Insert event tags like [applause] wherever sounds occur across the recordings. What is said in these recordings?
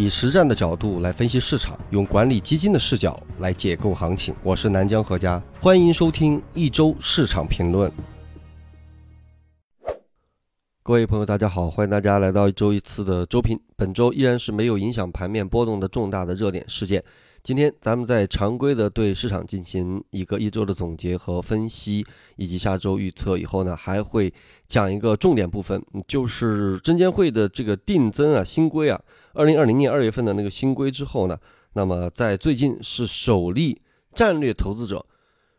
以实战的角度来分析市场，用管理基金的视角来解构行情。我是南江何家，欢迎收听一周市场评论。各位朋友，大家好，欢迎大家来到一周一次的周评。本周依然是没有影响盘面波动的重大的热点事件。今天咱们在常规的对市场进行一个一周的总结和分析，以及下周预测以后呢，还会讲一个重点部分，就是证监会的这个定增啊新规啊，二零二零年二月份的那个新规之后呢，那么在最近是首例战略投资者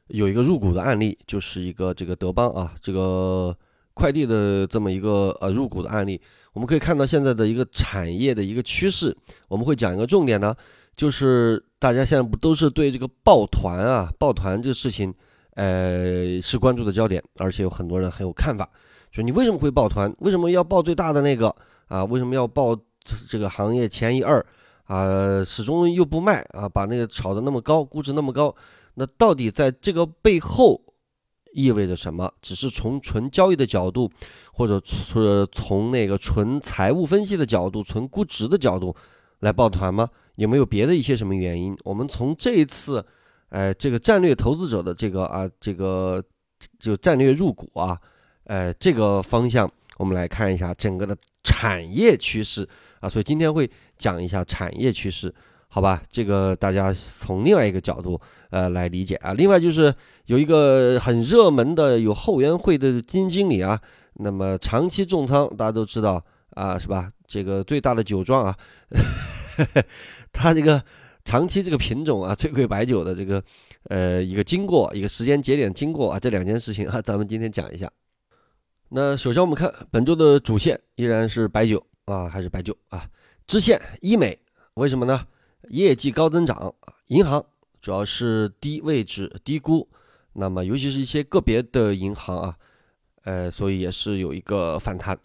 有一个入股的案例，就是一个这个德邦啊这个快递的这么一个呃入股的案例，我们可以看到现在的一个产业的一个趋势，我们会讲一个重点呢。就是大家现在不都是对这个抱团啊、抱团这个事情，呃，是关注的焦点，而且有很多人很有看法，说你为什么会抱团？为什么要抱最大的那个啊？为什么要抱这个行业前一二啊？始终又不卖啊？把那个炒得那么高，估值那么高，那到底在这个背后意味着什么？只是从纯交易的角度，或者是从那个纯财务分析的角度、纯估值的角度来抱团吗？有没有别的一些什么原因？我们从这一次，呃，这个战略投资者的这个啊，这个就战略入股啊，呃，这个方向，我们来看一下整个的产业趋势啊。所以今天会讲一下产业趋势，好吧？这个大家从另外一个角度呃来理解啊。另外就是有一个很热门的有后援会的基金经理啊，那么长期重仓，大家都知道啊，是吧？这个最大的酒庄啊。它这个长期这个品种啊，翠桂白酒的这个呃一个经过一个时间节点经过啊，这两件事情啊，[laughs] 咱们今天讲一下。那首先我们看本周的主线依然是白酒啊，还是白酒啊。支线医美，为什么呢？业绩高增长啊，银行主要是低位置低估，那么尤其是一些个别的银行啊，呃，所以也是有一个反弹。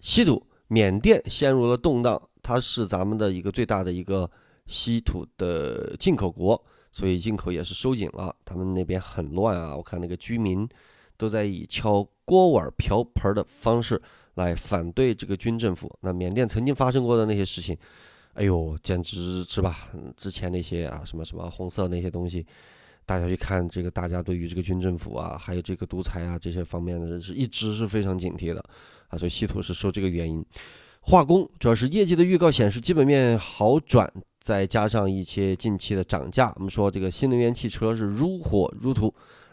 稀土，缅甸陷入了动荡。它是咱们的一个最大的一个稀土的进口国，所以进口也是收紧了。他们那边很乱啊，我看那个居民都在以敲锅碗瓢盆的方式来反对这个军政府。那缅甸曾经发生过的那些事情，哎呦，简直是吧？之前那些啊，什么什么红色那些东西，大家去看这个，大家对于这个军政府啊，还有这个独裁啊这些方面的人是一直是非常警惕的啊。所以稀土是受这个原因。化工主要是业绩的预告显示基本面好转，再加上一些近期的涨价，我们说这个新能源汽车是如火如荼，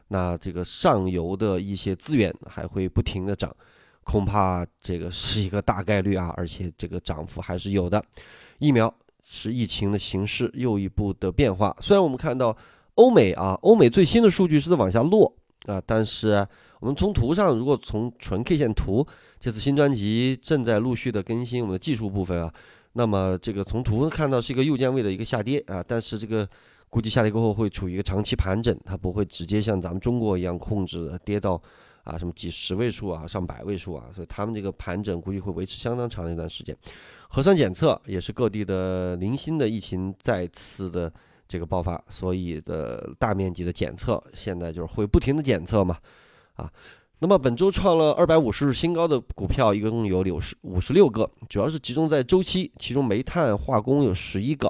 那这个上游的一些资源还会不停的涨，恐怕这个是一个大概率啊，而且这个涨幅还是有的。疫苗是疫情的形势又一步的变化，虽然我们看到欧美啊，欧美最新的数据是在往下落啊，但是我们从图上，如果从纯 K 线图。这次新专辑正在陆续的更新我们的技术部分啊，那么这个从图看到是一个右键位的一个下跌啊，但是这个估计下跌过后会处于一个长期盘整，它不会直接像咱们中国一样控制跌到啊什么几十位数啊上百位数啊，所以他们这个盘整估计会维持相当长的一段时间。核酸检测也是各地的零星的疫情再次的这个爆发，所以的大面积的检测现在就是会不停的检测嘛啊。那么本周创了二百五十日新高的股票一共有六十五十六个，主要是集中在周期，其中煤炭、化工有十一个，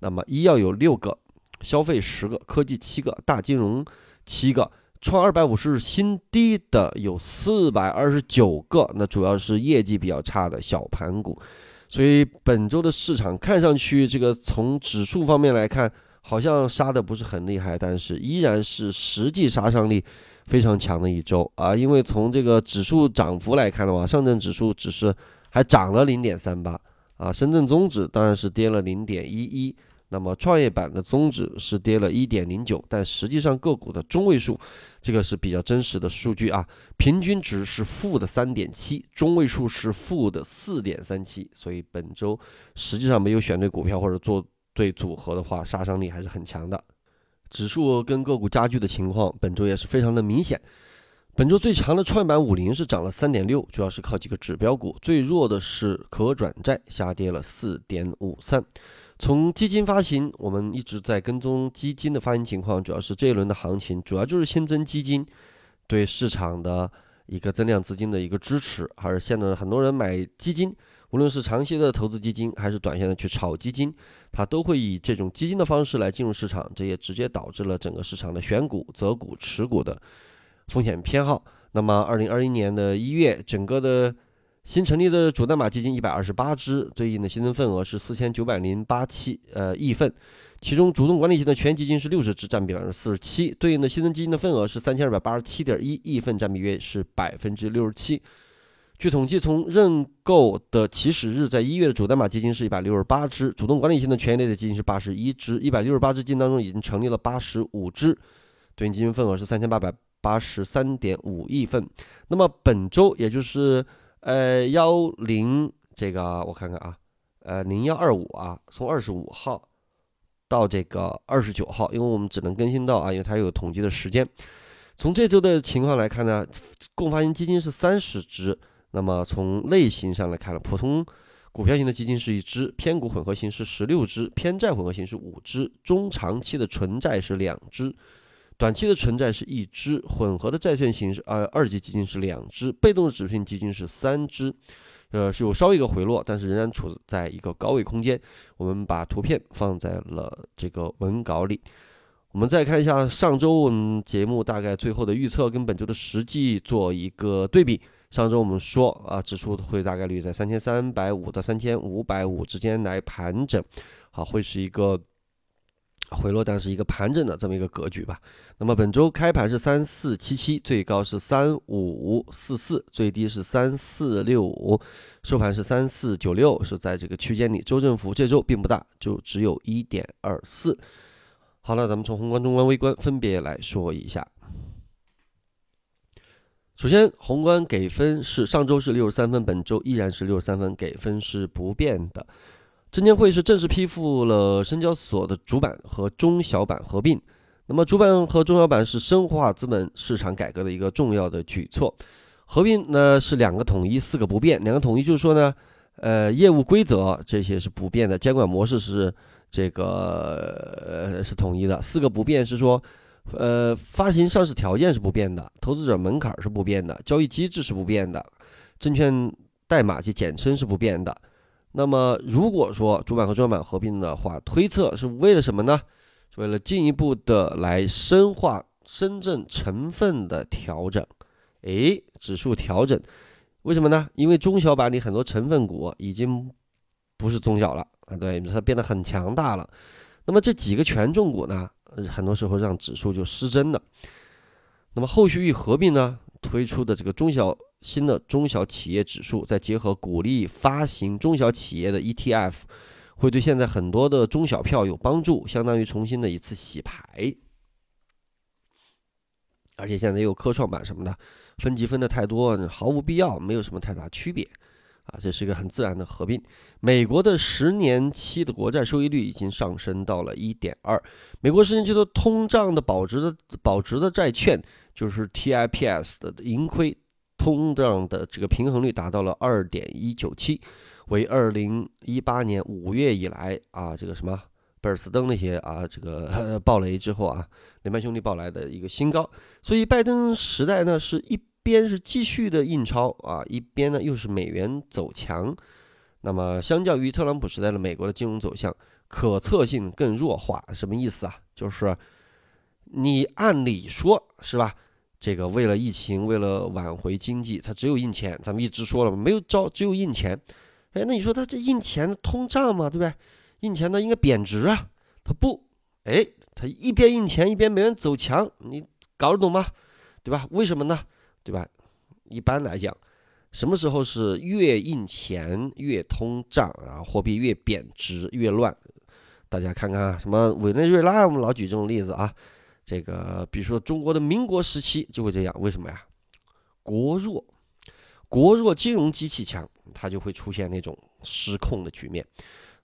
那么医药有六个，消费十个，科技七个，大金融七个，创二百五十日新低的有四百二十九个，那主要是业绩比较差的小盘股，所以本周的市场看上去这个从指数方面来看，好像杀的不是很厉害，但是依然是实际杀伤力。非常强的一周啊，因为从这个指数涨幅来看的话，上证指数只是还涨了零点三八啊，深圳综指当然是跌了零点一一，那么创业板的综指是跌了一点零九，但实际上个股的中位数，这个是比较真实的数据啊，平均值是负的三点七，中位数是负的四点三七，所以本周实际上没有选对股票或者做对组合的话，杀伤力还是很强的。指数跟个股加剧的情况，本周也是非常的明显。本周最强的创业板五零是涨了三点六，主要是靠几个指标股；最弱的是可转债，下跌了四点五三。从基金发行，我们一直在跟踪基金的发行情况，主要是这一轮的行情，主要就是新增基金对市场的一个增量资金的一个支持。而现在很多人买基金，无论是长期的投资基金，还是短线的去炒基金，它都会以这种基金的方式来进入市场，这也直接导致了整个市场的选股、择股、持股的风险偏好。那么，二零二一年的一月，整个的新成立的主代码基金一百二十八只，对应的新增份额是四千九百零八七呃亿份，其中主动管理型的全基金是六十只，占比百分之四十七，对应的新增基金的份额是三千二百八十七点一亿份，占比约是百分之六十七。据统计，从认购的起始日，在一月的主代码基金是一百六十八只，主动管理型的权益类的基金是八十一只，一百六十八只基金当中已经成立了八十五只，对应基金份额是三千八百八十三点五亿份。那么本周，也就是呃幺零这个我看看啊，呃零幺二五啊，从二十五号到这个二十九号，因为我们只能更新到啊，因为它有统计的时间。从这周的情况来看呢，共发行基金是三十只。那么从类型上来看呢，普通股票型的基金是一只，偏股混合型是十六只，偏债混合型是五只，中长期的纯债是两只，短期的纯债是一只，混合的债券型是二二级基金是两只，被动的指数型基金是三只，呃是有稍微一个回落，但是仍然处在一个高位空间。我们把图片放在了这个文稿里，我们再看一下上周我们节目大概最后的预测跟本周的实际做一个对比。上周我们说啊，指数会大概率在三千三百五到三千五百五之间来盘整，好，会是一个回落，但是一个盘整的这么一个格局吧。那么本周开盘是三四七七，最高是三五四四，最低是三四六五，收盘是三四九六，是在这个区间里。周振幅这周并不大，就只有一点二四。好了，咱们从宏观、中观、微观分别来说一下。首先，宏观给分是上周是六十三分，本周依然是六十三分，给分是不变的。证监会是正式批复了深交所的主板和中小板合并。那么，主板和中小板是深化资本市场改革的一个重要的举措。合并呢是两个统一，四个不变。两个统一就是说呢，呃，业务规则这些是不变的，监管模式是这个呃是统一的。四个不变是说。呃，发行上市条件是不变的，投资者门槛是不变的，交易机制是不变的，证券代码及简称是不变的。那么，如果说主板和专板合并的话，推测是为了什么呢？是为了进一步的来深化深圳成分的调整。诶，指数调整，为什么呢？因为中小板里很多成分股已经不是中小了啊，对，它变得很强大了。那么这几个权重股呢？很多时候让指数就失真了。那么后续一合并呢，推出的这个中小新的中小企业指数，再结合鼓励发行中小企业的 ETF，会对现在很多的中小票有帮助，相当于重新的一次洗牌。而且现在又科创板什么的，分级分的太多，毫无必要，没有什么太大区别。啊，这是一个很自然的合并。美国的十年期的国债收益率已经上升到了一点二。美国十年期的通胀的保值的保值的债券，就是 TIPS 的盈亏通胀的这个平衡率达到了二点一九七，为二零一八年五月以来啊，这个什么贝尔斯登那些啊，这个暴雷之后啊，雷曼兄弟暴来的一个新高。所以拜登时代呢，是一。边是继续的印钞啊，一边呢又是美元走强，那么相较于特朗普时代的美国的金融走向，可测性更弱化，什么意思啊？就是你按理说是吧，这个为了疫情，为了挽回经济，它只有印钱，咱们一直说了没有招，只有印钱。哎，那你说它这印钱通胀嘛，对不对？印钱呢应该贬值啊，它不，哎，它一边印钱一边美元走强，你搞得懂吗？对吧？为什么呢？对吧？一般来讲，什么时候是越印钱越通胀啊？货币越贬值越乱？大家看看啊什么委内瑞拉，我们老举这种例子啊。这个比如说中国的民国时期就会这样，为什么呀？国弱，国弱金融机器强，它就会出现那种失控的局面。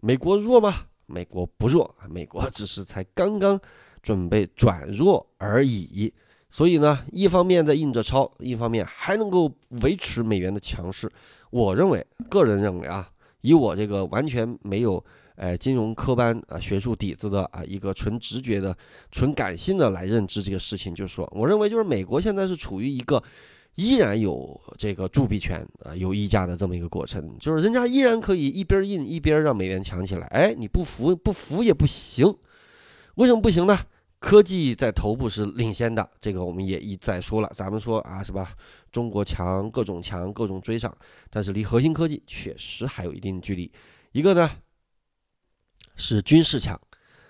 美国弱吗？美国不弱，美国只是才刚刚准备转弱而已。所以呢，一方面在印着钞，一方面还能够维持美元的强势。我认为，个人认为啊，以我这个完全没有呃金融科班啊学术底子的啊一个纯直觉的、纯感性的来认知这个事情，就是说，我认为就是美国现在是处于一个依然有这个铸币权啊，有溢价的这么一个过程，就是人家依然可以一边印一边让美元强起来。哎，你不服不服也不行，为什么不行呢？科技在头部是领先的，这个我们也一再说了。咱们说啊，是吧？中国强，各种强，各种追上，但是离核心科技确实还有一定距离。一个呢是军事强，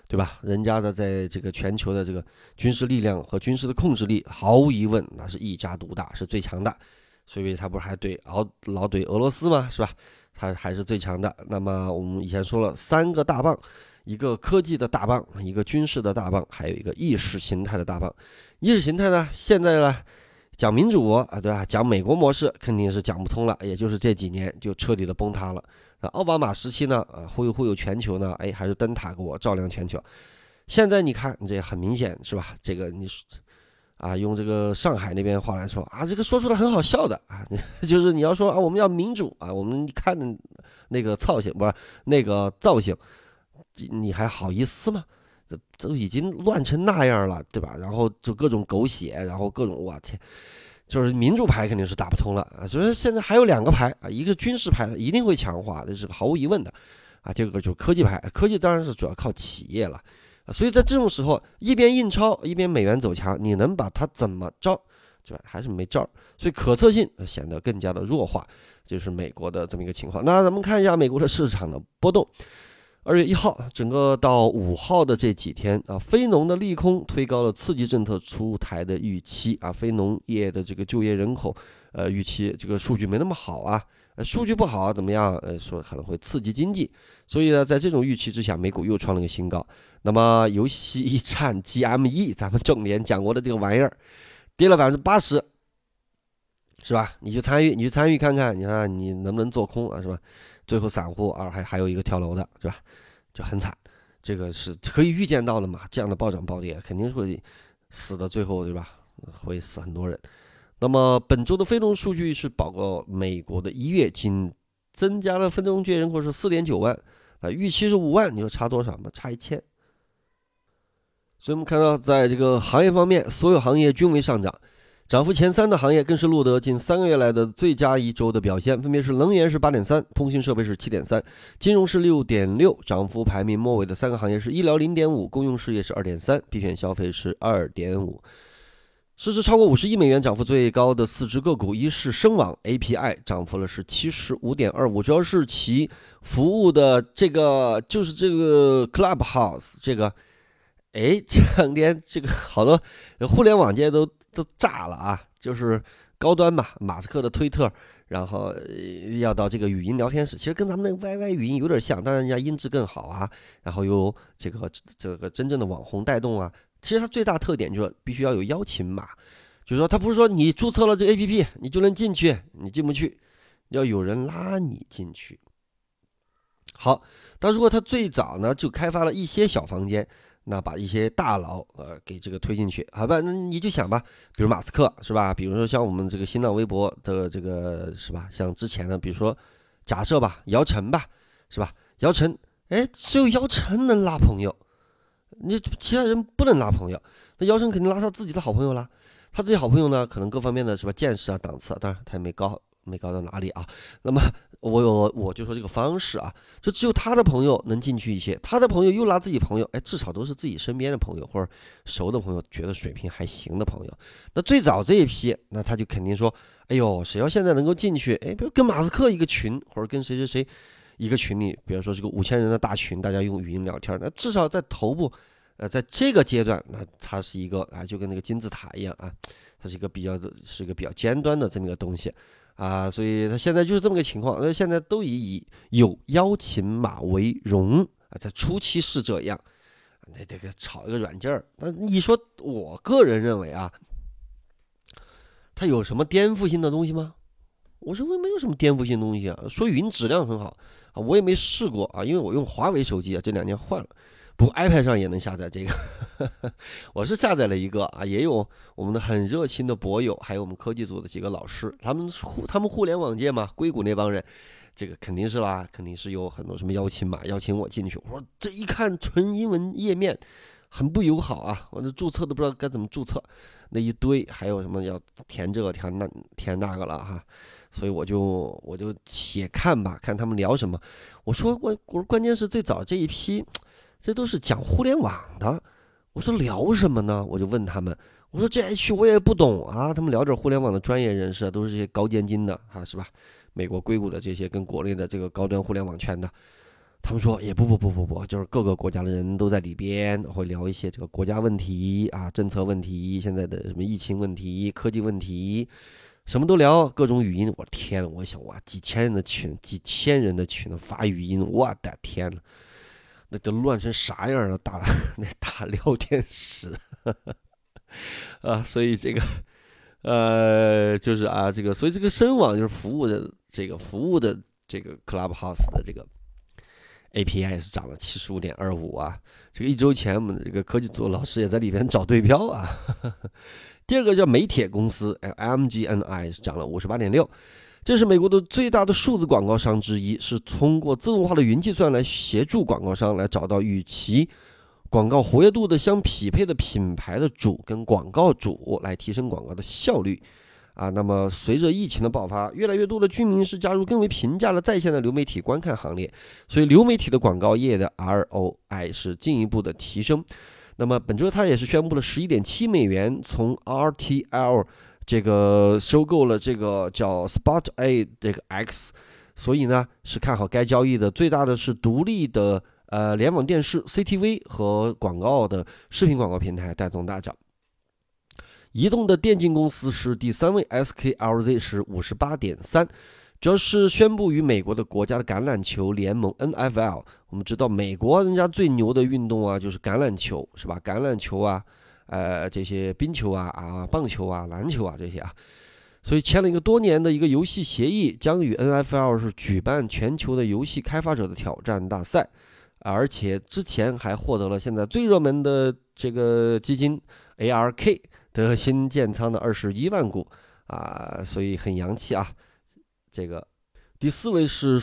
对吧？人家的在这个全球的这个军事力量和军事的控制力，毫无疑问那是一家独大，是最强的。所以他不是还怼老老怼俄罗斯吗？是吧？他还是最强的。那么我们以前说了三个大棒。一个科技的大棒，一个军事的大棒，还有一个意识形态的大棒。意识形态呢，现在呢讲民主啊，对吧？讲美国模式肯定是讲不通了，也就是这几年就彻底的崩塌了。奥巴马时期呢，啊忽悠忽悠全球呢，哎还是灯塔给我照亮全球。现在你看，这很明显是吧？这个你啊用这个上海那边话来说啊，这个说出来很好笑的啊，[laughs] 就是你要说啊我们要民主啊，我们看那个造型不是那个造型。你还好意思吗？这都已经乱成那样了，对吧？然后就各种狗血，然后各种我天，就是民主牌肯定是打不通了啊！所以现在还有两个牌啊，一个军事牌一定会强化，这是毫无疑问的啊。第二个就是科技牌，科技当然是主要靠企业了啊。所以在这种时候，一边印钞，一边美元走强，你能把它怎么着？对吧？还是没招。所以可测性显得更加的弱化，就是美国的这么一个情况。那咱们看一下美国的市场的波动。二月一号，整个到五号的这几天啊，非农的利空推高了刺激政策出台的预期啊，非农业的这个就业人口，呃，预期这个数据没那么好啊，数据不好怎么样？呃，说可能会刺激经济，所以呢，在这种预期之下，美股又创了个新高。那么，游戏一战 GME，咱们重点讲过的这个玩意儿，跌了百分之八十，是吧？你去参与，你去参与看看，你看你能不能做空啊，是吧？最后散户啊，还还有一个跳楼的，对吧？就很惨，这个是可以预见到的嘛？这样的暴涨暴跌肯定会死的，最后对吧？会死很多人。那么本周的非农数据是报告美国的一月仅增加了非农就业人口是四点九万啊，预期是五万，你说差多少嘛？差一千。所以我们看到，在这个行业方面，所有行业均为上涨。涨幅前三的行业更是录得近三个月来的最佳一周的表现，分别是能源是八点三，通信设备是七点三，金融是六点六。涨幅排名末尾的三个行业是医疗零点五，公用事业是二点三，必选消费是二点五。市值超过五十亿美元涨幅最高的四只个股，一是声网 API，涨幅了是七十五点二五，主要是其服务的这个就是这个 Clubhouse 这个，哎，这两天这个好多互联网界都。都炸了啊！就是高端嘛，马斯克的推特，然后要到这个语音聊天室，其实跟咱们那个 YY 语音有点像，当然人家音质更好啊。然后有这个这个真正的网红带动啊。其实它最大特点就是必须要有邀请码，就是说它不是说你注册了这 APP 你就能进去，你进不去，要有人拉你进去。好，但如果它最早呢就开发了一些小房间。那把一些大佬呃给这个推进去，好吧？那你就想吧，比如马斯克是吧？比如说像我们这个新浪微博的这个是吧？像之前的，比如说假设吧，姚晨吧，是吧？姚晨，哎，只有姚晨能拉朋友，你其他人不能拉朋友。那姚晨肯定拉上自己的好朋友啦。他自己好朋友呢，可能各方面的是吧，见识啊、档次，当然他也没高。没高到哪里啊？那么我有我就说这个方式啊，就只有他的朋友能进去一些，他的朋友又拉自己朋友，哎，至少都是自己身边的朋友或者熟的朋友，觉得水平还行的朋友。那最早这一批，那他就肯定说，哎呦，谁要现在能够进去，哎，比如跟马斯克一个群，或者跟谁谁谁一个群里，比如说这个五千人的大群，大家用语音聊天，那至少在头部，呃，在这个阶段，那它是一个啊，就跟那个金字塔一样啊，它是一个比较的，是一个比较尖端的这么一个东西。啊，所以他现在就是这么个情况，那现在都以以有邀请码为荣啊，在初期是这样，那这个炒一个软件儿，那你说我个人认为啊，它有什么颠覆性的东西吗？我认为没有什么颠覆性东西啊，说语音质量很好啊，我也没试过啊，因为我用华为手机啊，这两年换了。不，iPad 上也能下载这个，我是下载了一个啊，也有我们的很热心的博友，还有我们科技组的几个老师，他们互他们互联网界嘛，硅谷那帮人，这个肯定是啦，肯定是有很多什么邀请码邀请我进去。我说这一看纯英文页面，很不友好啊！我这注册都不知道该怎么注册，那一堆还有什么要填这个填那填那个了哈，所以我就我就且看吧，看他们聊什么。我说关我说关键是最早这一批，这都是讲互联网的。我说聊什么呢？我就问他们，我说这 H 我也不懂啊。他们聊点互联网的专业人士，都是些高尖金的哈，是吧？美国硅谷的这些跟国内的这个高端互联网圈的。他们说也不不不不不，就是各个国家的人都在里边，会聊一些这个国家问题啊、政策问题、现在的什么疫情问题、科技问题，什么都聊，各种语音。我天我想哇，几千人的群，几千人的群发语音，我的天呐，那都乱成啥样了？大 [laughs] 那大聊天室啊，所以这个呃，就是啊，这个所以这个深网就是服务的这个服务的这个 Clubhouse 的这个。API 是涨了七十五点二五啊！这个一周前，我们这个科技组老师也在里边找对标啊。[laughs] 第二个叫美铁公司，MGNI 是涨了五十八点六，这是美国的最大的数字广告商之一，是通过自动化的云计算来协助广告商来找到与其广告活跃度的相匹配的品牌的主跟广告主，来提升广告的效率。啊，那么随着疫情的爆发，越来越多的居民是加入更为平价的在线的流媒体观看行列，所以流媒体的广告业的 ROI 是进一步的提升。那么本周它也是宣布了十一点七美元从 RTL 这个收购了这个叫 Spot A 这个 X，所以呢是看好该交易的。最大的是独立的呃联网电视 CTV 和广告的视频广告平台带动大涨。移动的电竞公司是第三位，SKLZ 是五十八点三，主要是宣布与美国的国家的橄榄球联盟 NFL。我们知道美国人家最牛的运动啊，就是橄榄球，是吧？橄榄球啊，呃，这些冰球啊，啊，棒球啊，篮球啊这些啊，所以签了一个多年的一个游戏协议，将与 NFL 是举办全球的游戏开发者的挑战大赛，而且之前还获得了现在最热门的这个基金 ARK。的新建仓的二十一万股啊，所以很洋气啊。这个第四位是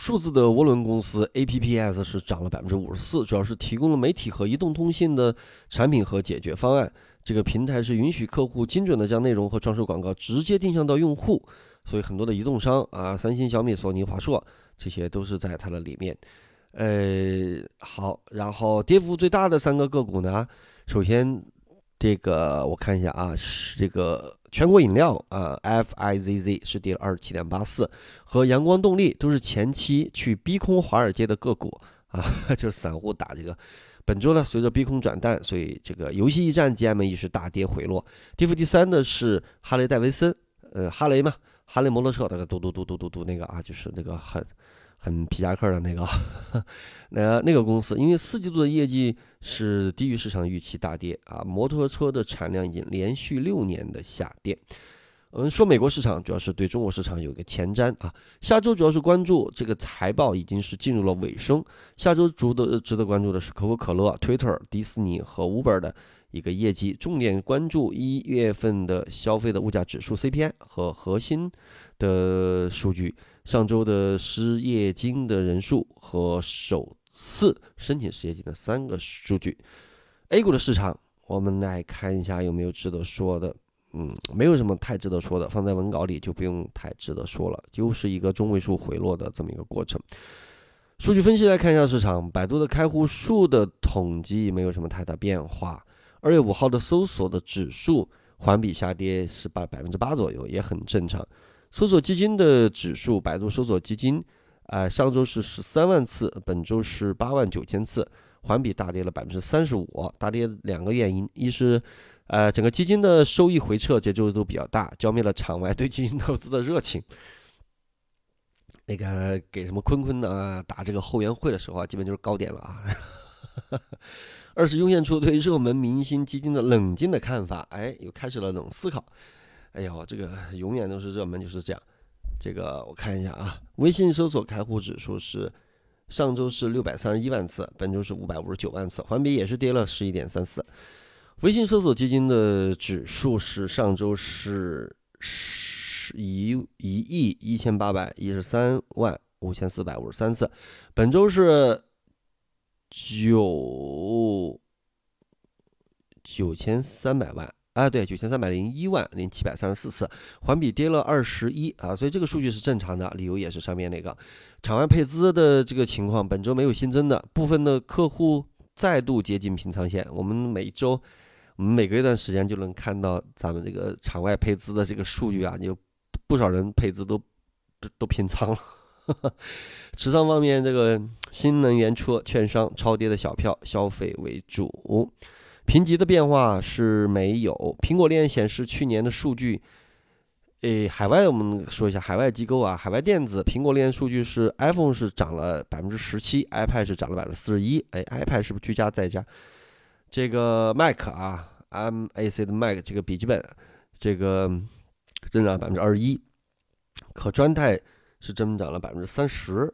数字的涡轮公司 APPS 是涨了百分之五十四，主要是提供了媒体和移动通信的产品和解决方案。这个平台是允许客户精准的将内容和装饰广告直接定向到用户，所以很多的移动商啊，三星、小米、索尼、华硕这些都是在它的里面。呃，好，然后跌幅最大的三个个股呢，首先。这个我看一下啊，是这个全国饮料啊，FIZZ 是跌了二十七点八四，和阳光动力都是前期去逼空华尔街的个股啊，[laughs] 就是散户打这个。本周呢，随着逼空转淡，所以这个游戏驿站 GME 是大跌回落。跌幅第三的是哈雷戴维森，呃，哈雷嘛，哈雷摩托车那个嘟嘟嘟嘟嘟嘟那个啊，就是那个很。很皮夹克的那个，[laughs] 那那个公司，因为四季度的业绩是低于市场预期大跌啊，摩托车的产量已经连续六年的下跌。我们，说美国市场主要是对中国市场有一个前瞻啊。下周主要是关注这个财报已经是进入了尾声，下周值得值得关注的是可口可乐、Twitter、迪士尼和 Uber 的一个业绩，重点关注一月份的消费的物价指数 CPI 和核心的数据。上周的失业金的人数和首次申请失业金的三个数据，A 股的市场，我们来看一下有没有值得说的。嗯，没有什么太值得说的，放在文稿里就不用太值得说了，就是一个中位数回落的这么一个过程。数据分析来看一下市场，百度的开户数的统计没有什么太大变化。二月五号的搜索的指数环比下跌是八百分之八左右，也很正常。搜索基金的指数，百度搜索基金，呃，上周是十三万次，本周是八万九千次，环比大跌了百分之三十五。大跌两个原因，一是，呃，整个基金的收益回撤节奏都比较大，浇灭了场外对基金投资的热情。那个给什么坤坤呢打这个后援会的时候啊，基本就是高点了啊。[laughs] 二是涌现出对热门明星基金的冷静的看法，哎，又开始了冷思考。哎呦，这个永远都是热门，就是这样。这个我看一下啊，微信搜索开户指数是上周是六百三十一万次，本周是五百五十九万次，环比也是跌了十一点三四。微信搜索基金的指数是上周是十一一亿一千八百一十三万五千四百五十三次，本周是九九千三百万啊，对，九千三百零一万零七百三十四次，环比跌了二十一啊，所以这个数据是正常的，理由也是上面那个场外配资的这个情况，本周没有新增的部分的客户再度接近平仓线，我们每周。我们每隔一段时间就能看到咱们这个场外配资的这个数据啊，有不少人配资都都平仓了。[laughs] 持仓方面，这个新能源车、券商超跌的小票，消费为主。评级的变化是没有。苹果链显示去年的数据，诶，海外我们说一下海外机构啊，海外电子苹果链数据是 iPhone 是涨了百分之十七，iPad 是涨了百分之四十一。哎，iPad 是不是居家在家？这个 Mac 啊，Mac 的 Mac 这个笔记本，这个增长百分之二十一，可穿戴是增长了百分之三十。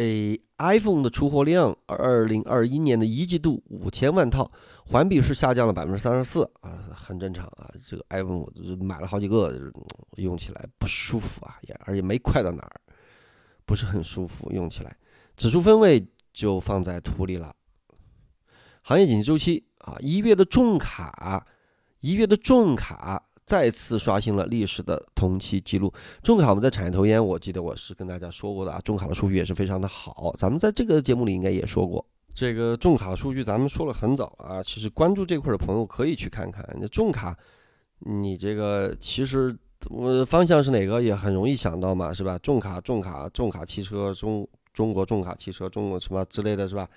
A iPhone 的出货量，二零二一年的一季度五千万套，环比是下降了百分之三十四啊，很正常啊。这个 iPhone 我买了好几个，用起来不舒服啊，也而且没快到哪儿，不是很舒服，用起来。指数分位就放在图里了。行业景气周期啊，一月的重卡，一月的重卡再次刷新了历史的同期记录。重卡我们在产业投研，我记得我是跟大家说过的啊，重卡的数据也是非常的好。咱们在这个节目里应该也说过，这个重卡数据咱们说了很早啊。其实关注这块的朋友可以去看看，那重卡，你这个其实我方向是哪个也很容易想到嘛，是吧？重卡、重卡、重卡汽车、中中国重卡汽车、中国什么之类的是吧？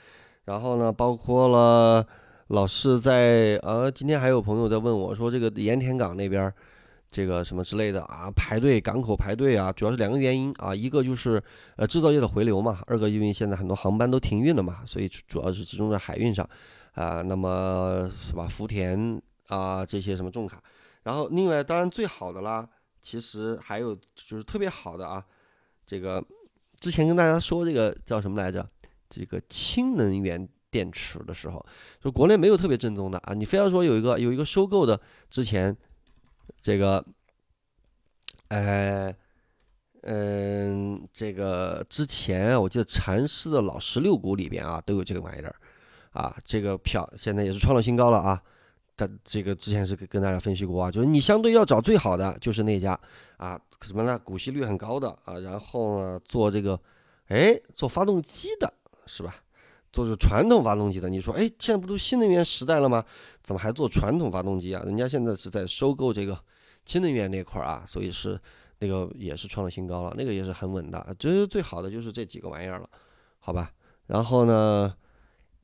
然后呢，包括了老是在呃，今天还有朋友在问我说，这个盐田港那边这个什么之类的啊，排队港口排队啊，主要是两个原因啊，一个就是呃制造业的回流嘛，二个因为现在很多航班都停运了嘛，所以主要是集中在海运上啊，那么是吧，福田啊这些什么重卡，然后另外当然最好的啦，其实还有就是特别好的啊，这个之前跟大家说这个叫什么来着？这个氢能源电池的时候，就国内没有特别正宗的啊，你非要说有一个有一个收购的，之前这个，呃，嗯，这个之前我记得禅师的老十六股里边啊都有这个玩意儿，啊，这个票现在也是创了新高了啊，但这个之前是跟大家分析过啊，就是你相对要找最好的就是那家啊，什么呢？股息率很高的啊，然后呢做这个，哎，做发动机的。是吧？做这传统发动机的，你说，哎，现在不都新能源时代了吗？怎么还做传统发动机啊？人家现在是在收购这个新能源那块儿啊，所以是那个也是创了新高了，那个也是很稳的。这是最好的就是这几个玩意儿了，好吧？然后呢，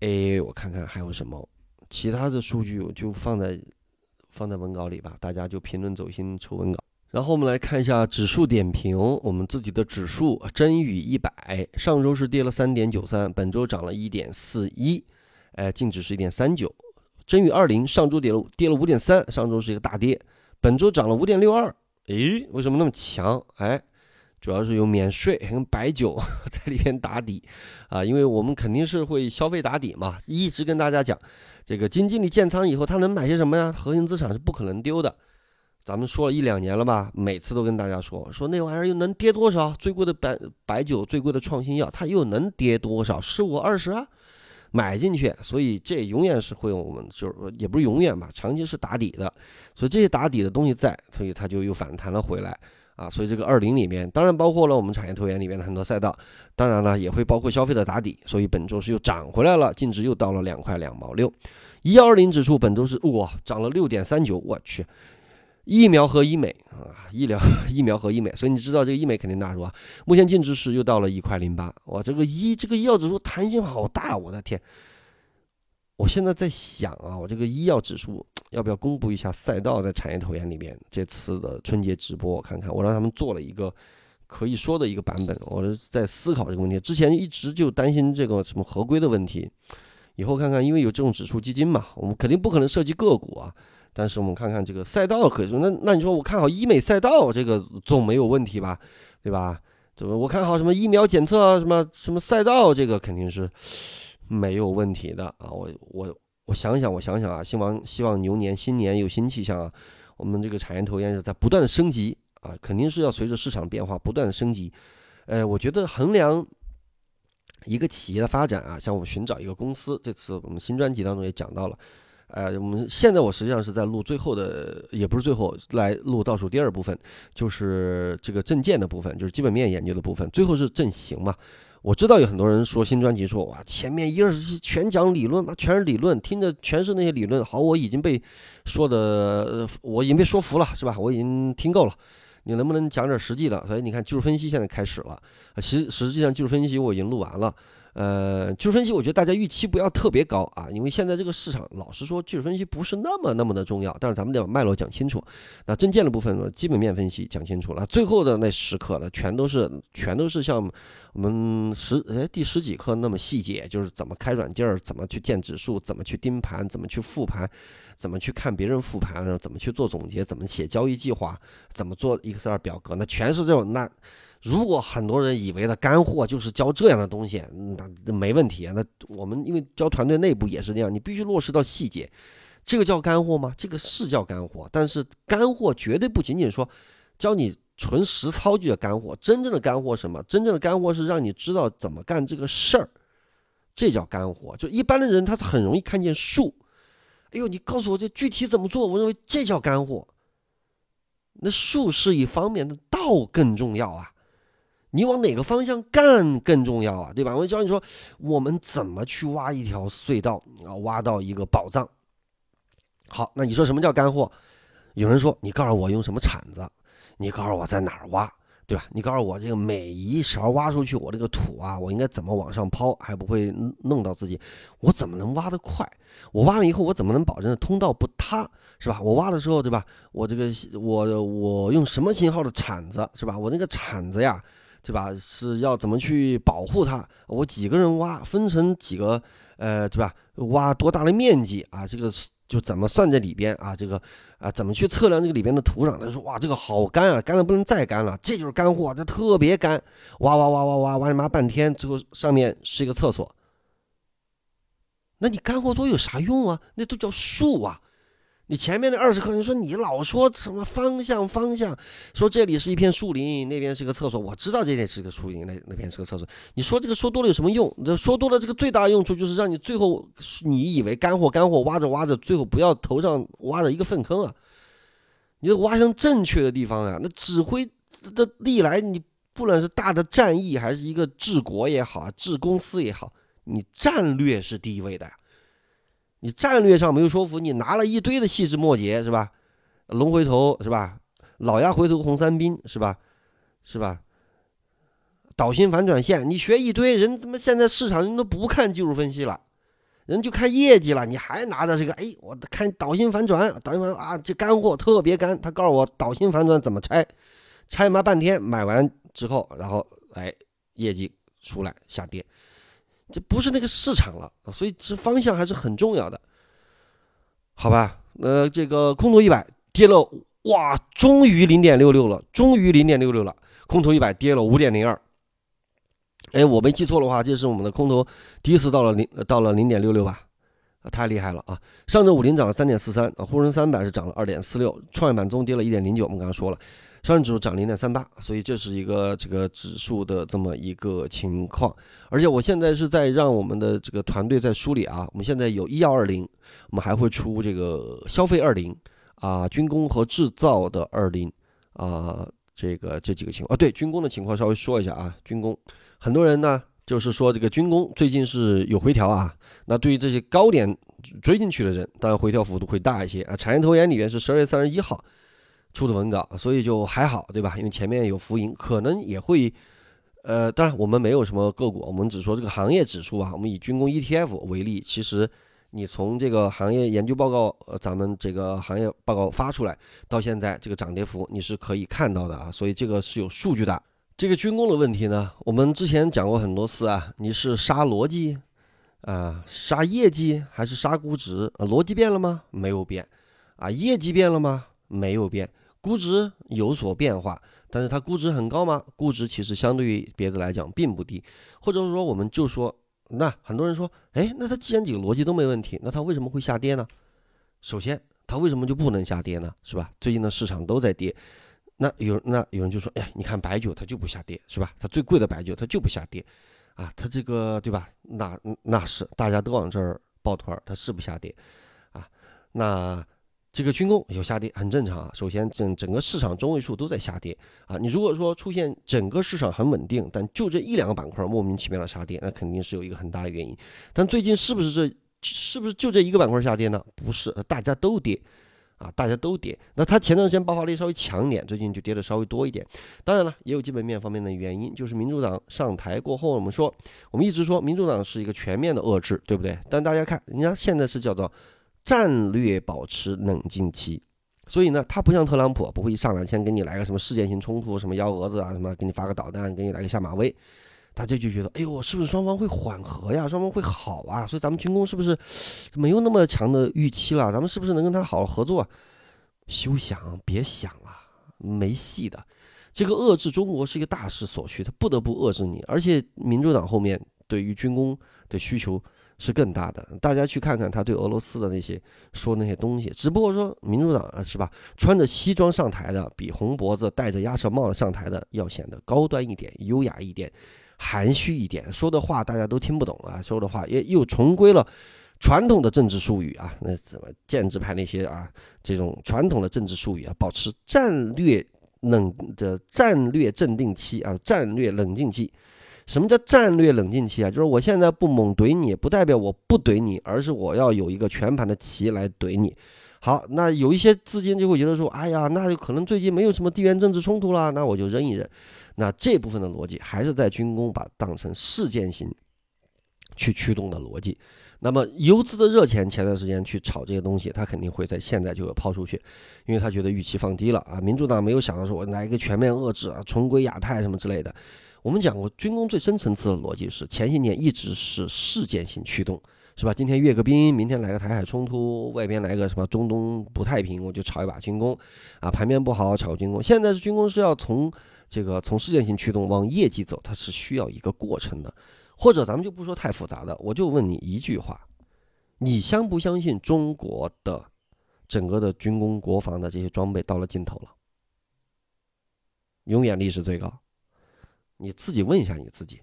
哎，我看看还有什么其他的数据，我就放在放在文稿里吧，大家就评论走心抽文稿。然后我们来看一下指数点评，我们自己的指数真宇一百，上周是跌了三点九三，本周涨了一点四一，哎，净值是一点三九。真宇二零上周跌了跌了五点三，上周是一个大跌，本周涨了五点六二，诶，为什么那么强？哎，主要是有免税跟白酒 [laughs] 在里边打底啊，因为我们肯定是会消费打底嘛，一直跟大家讲，这个基金经理建仓以后，他能买些什么呀？核心资产是不可能丢的。咱们说了一两年了吧，每次都跟大家说说那玩意儿又能跌多少？最贵的白白酒，最贵的创新药，它又能跌多少？十五二十啊，买进去。所以这永远是会我们就是也不是永远吧，长期是打底的。所以这些打底的东西在，所以它就又反弹了回来啊。所以这个二零里面，当然包括了我们产业投研里面的很多赛道，当然了也会包括消费的打底。所以本周是又涨回来了，净值又到了两块两毛六。一幺二零指数本周是哇涨了六点三九，我去。疫苗和医美啊，医疗 [laughs] 疫苗和医美，所以你知道这个医美肯定大是吧？目前净值是又到了一块零八，哇，这个医这个医药指数弹性好大，我的天！我现在在想啊，我这个医药指数 [tsk] 要不要公布一下赛道在产业投研里面这次的春节直播，我看看，我让他们做了一个可以说的一个版本，我是在思考这个问题。之前一直就担心这个什么合规的问题，以后看看，因为有这种指数基金嘛，我们肯定不可能涉及个股啊。但是我们看看这个赛道，可以说那那你说我看好医美赛道，这个总没有问题吧，对吧？怎么我看好什么疫苗检测啊什么什么赛道，这个肯定是没有问题的啊！我我我想想，我想想啊，希望希望牛年新年有新气象啊！我们这个产业投研是在不断的升级啊，肯定是要随着市场变化不断的升级。呃，我觉得衡量一个企业的发展啊，像我们寻找一个公司，这次我们新专辑当中也讲到了。呃，我们现在我实际上是在录最后的，也不是最后来录倒数第二部分，就是这个证件的部分，就是基本面研究的部分。最后是阵型嘛。我知道有很多人说新专辑说哇，前面一二十期全讲理论嘛，全是理论，听着全是那些理论。好，我已经被说的，我已经被说服了，是吧？我已经听够了。你能不能讲点实际的？所以你看技术分析现在开始了，其实实际上技术分析我已经录完了。呃，技术分析，我觉得大家预期不要特别高啊，因为现在这个市场，老实说，技术分析不是那么那么的重要。但是咱们得把脉络讲清楚。那证件的部分呢，基本面分析讲清楚了，最后的那十课呢，全都是全都是像我们十哎第十几课那么细节，就是怎么开软件儿，怎么去建指数，怎么去盯盘，怎么去复盘，怎么去看别人复盘，怎么去做总结，怎么写交易计划，怎么做 Excel 表格，那全是这种那。如果很多人以为的干货就是教这样的东西，那没问题啊。那我们因为教团队内部也是这样，你必须落实到细节。这个叫干货吗？这个是叫干货，但是干货绝对不仅仅说教你纯实操就叫干货。真正的干货什么？真正的干货是让你知道怎么干这个事儿，这叫干货。就一般的人他是很容易看见术，哎呦，你告诉我这具体怎么做？我认为这叫干货。那术是一方面，那道更重要啊。你往哪个方向干更重要啊，对吧？我教你说，我们怎么去挖一条隧道啊，挖到一个宝藏。好，那你说什么叫干货？有人说，你告诉我用什么铲子，你告诉我在哪儿挖，对吧？你告诉我这个每一勺挖出去，我这个土啊，我应该怎么往上抛，还不会弄到自己？我怎么能挖得快？我挖完以后，我怎么能保证通道不塌，是吧？我挖的时候，对吧？我这个我我用什么型号的铲子，是吧？我那个铲子呀。对吧？是要怎么去保护它？我几个人挖，分成几个，呃，对吧？挖多大的面积啊？这个就怎么算在里边啊？这个啊，怎么去测量这个里边的土壤？他说哇，这个好干啊，干了不能再干了，这就是干货，这特别干，挖挖挖挖挖挖你妈半天，最后上面是一个厕所。那你干货多有啥用啊？那都叫树啊。你前面的二十课，你说你老说什么方向方向，说这里是一片树林，那边是个厕所。我知道这里是个树林，那那边是个厕所。你说这个说多了有什么用？这说多了，这个最大用处就是让你最后你以为干货干货挖着挖着，最后不要头上挖着一个粪坑啊！你得挖向正确的地方啊！那指挥的历来，你不管是大的战役，还是一个治国也好，治公司也好，你战略是第一位的呀。你战略上没有说服，你拿了一堆的细枝末节是吧？龙回头是吧？老鸭回头红三兵是吧？是吧？导新反转线，你学一堆人，他妈现在市场人都不看技术分析了，人就看业绩了。你还拿着这个？哎，我看导新反转，导新反转啊，这干货特别干。他告诉我导新反转怎么拆，拆妈半天，买完之后，然后哎，业绩出来下跌。这不是那个市场了所以这方向还是很重要的，好吧？呃，这个空头一百跌了，哇，终于零点六六了，终于零点六六了，空头一百跌了五点零二。哎，我没记错的话，这是我们的空头第一次到了零，到了零点六六吧？啊，太厉害了啊！上证五零涨了三点四三，啊，沪深三百是涨了二点四六，创业板中跌了一点零九，我们刚刚说了。上证指数涨零点三八，所以这是一个这个指数的这么一个情况。而且我现在是在让我们的这个团队在梳理啊，我们现在有医药二零，我们还会出这个消费二零啊，军工和制造的二零啊，这个这几个情况啊。对军工的情况稍微说一下啊，军工很多人呢就是说这个军工最近是有回调啊，那对于这些高点追进去的人，当然回调幅度会大一些啊。产业投研里面是十二月三十一号。出的文稿，所以就还好，对吧？因为前面有浮盈，可能也会，呃，当然我们没有什么个股，我们只说这个行业指数啊。我们以军工 ETF 为例，其实你从这个行业研究报告，呃，咱们这个行业报告发出来到现在，这个涨跌幅你是可以看到的啊。所以这个是有数据的。这个军工的问题呢，我们之前讲过很多次啊。你是杀逻辑啊，杀业绩还是杀估值？逻辑变了吗？没有变啊。业绩变了吗？没有变。估值有所变化，但是它估值很高吗？估值其实相对于别的来讲并不低，或者说我们就说，那很多人说，哎，那它既然几个逻辑都没问题，那它为什么会下跌呢？首先，它为什么就不能下跌呢？是吧？最近的市场都在跌，那有那有人就说，哎，你看白酒它就不下跌，是吧？它最贵的白酒它就不下跌，啊，它这个对吧？那那是大家都往这儿抱团，它是不下跌。啊那这个军工有下跌很正常啊。首先，整整个市场中位数都在下跌啊。你如果说出现整个市场很稳定，但就这一两个板块莫名其妙的下跌，那肯定是有一个很大的原因。但最近是不是这是不是就这一个板块下跌呢？不是，大家都跌。啊，大家都跌，那它前段时间爆发力稍微强点，最近就跌的稍微多一点。当然了，也有基本面方面的原因，就是民主党上台过后，我们说，我们一直说民主党是一个全面的遏制，对不对？但大家看，人家现在是叫做战略保持冷静期，所以呢，他不像特朗普，不会一上来先给你来个什么事件性冲突，什么幺蛾子啊，什么给你发个导弹，给你来个下马威。大家就觉得，哎呦，是不是双方会缓和呀？双方会好啊？所以咱们军工是不是没有那么强的预期了？咱们是不是能跟他好好合作？休想，别想了，没戏的。这个遏制中国是一个大势所趋，他不得不遏制你。而且民主党后面对于军工的需求是更大的。大家去看看他对俄罗斯的那些说那些东西，只不过说民主党啊，是吧？穿着西装上台的，比红脖子戴着鸭舌帽上台的要显得高端一点、优雅一点。含蓄一点，说的话大家都听不懂啊，说的话也又重归了传统的政治术语啊，那怎么建制派那些啊，这种传统的政治术语啊，保持战略冷的战略镇定期啊，战略冷静期。什么叫战略冷静期啊？就是我现在不猛怼你，不代表我不怼你，而是我要有一个全盘的棋来怼你。好，那有一些资金就会觉得说，哎呀，那就可能最近没有什么地缘政治冲突了，那我就扔一扔。那这部分的逻辑还是在军工把当成事件型去驱动的逻辑。那么游资的热钱前段时间去炒这些东西，他肯定会在现在就要抛出去，因为他觉得预期放低了啊。民主党没有想到说我来一个全面遏制啊，重归亚太什么之类的。我们讲过，军工最深层次的逻辑是前些年一直是事件性驱动，是吧？今天阅个兵，明天来个台海冲突，外边来个什么中东不太平，我就炒一把军工啊。盘面不好炒军工，现在是军工是要从。这个从事件性驱动往业绩走，它是需要一个过程的，或者咱们就不说太复杂的，我就问你一句话：你相不相信中国的整个的军工国防的这些装备到了尽头了？永远历史最高？你自己问一下你自己。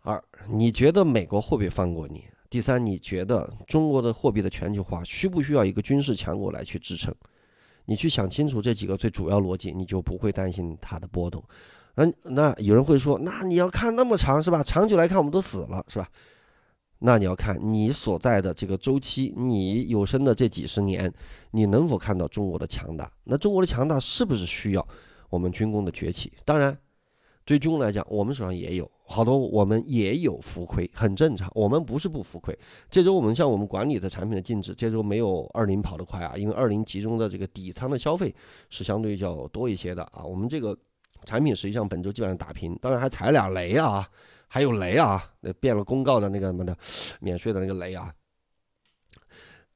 二，你觉得美国会不会放过你？第三，你觉得中国的货币的全球化需不需要一个军事强国来去支撑？你去想清楚这几个最主要逻辑，你就不会担心它的波动。那那有人会说，那你要看那么长是吧？长久来看，我们都死了是吧？那你要看你所在的这个周期，你有生的这几十年，你能否看到中国的强大？那中国的强大是不是需要我们军工的崛起？当然。最终来讲，我们手上也有好多，我们也有浮亏，很正常。我们不是不浮亏。这周我们像我们管理的产品的净值，这周没有二零跑得快啊，因为二零集中的这个底仓的消费是相对较多一些的啊。我们这个产品实际上本周基本上打平，当然还踩俩雷啊，还有雷啊，那变了公告的那个什么的免税的那个雷啊。